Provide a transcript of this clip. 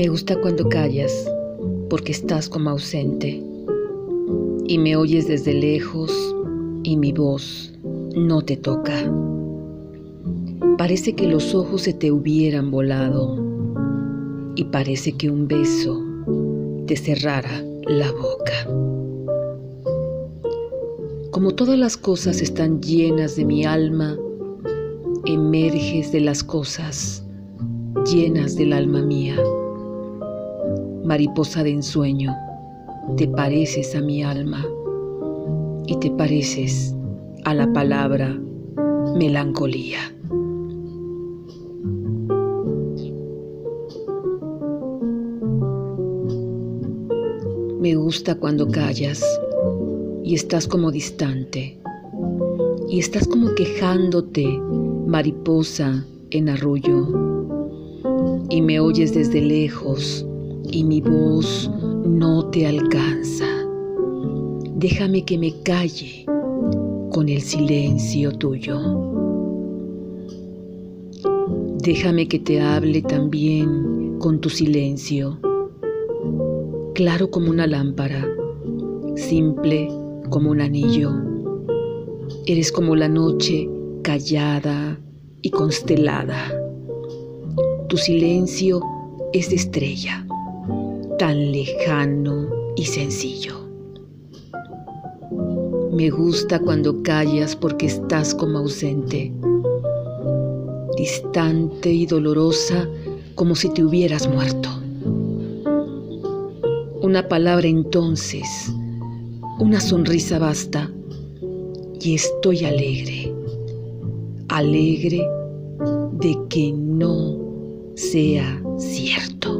Me gusta cuando callas, porque estás como ausente, y me oyes desde lejos, y mi voz no te toca. Parece que los ojos se te hubieran volado, y parece que un beso te cerrara la boca. Como todas las cosas están llenas de mi alma, emerges de las cosas llenas del alma mía. Mariposa de ensueño, te pareces a mi alma y te pareces a la palabra melancolía. Me gusta cuando callas y estás como distante y estás como quejándote, mariposa en arrullo, y me oyes desde lejos y mi voz no te alcanza. Déjame que me calle con el silencio tuyo. Déjame que te hable también con tu silencio, claro como una lámpara, simple como un anillo. Eres como la noche callada y constelada. Tu silencio es de estrella, tan lejano y sencillo. Me gusta cuando callas porque estás como ausente, distante y dolorosa como si te hubieras muerto. Una palabra entonces, una sonrisa basta y estoy alegre, alegre de que no sea cierto.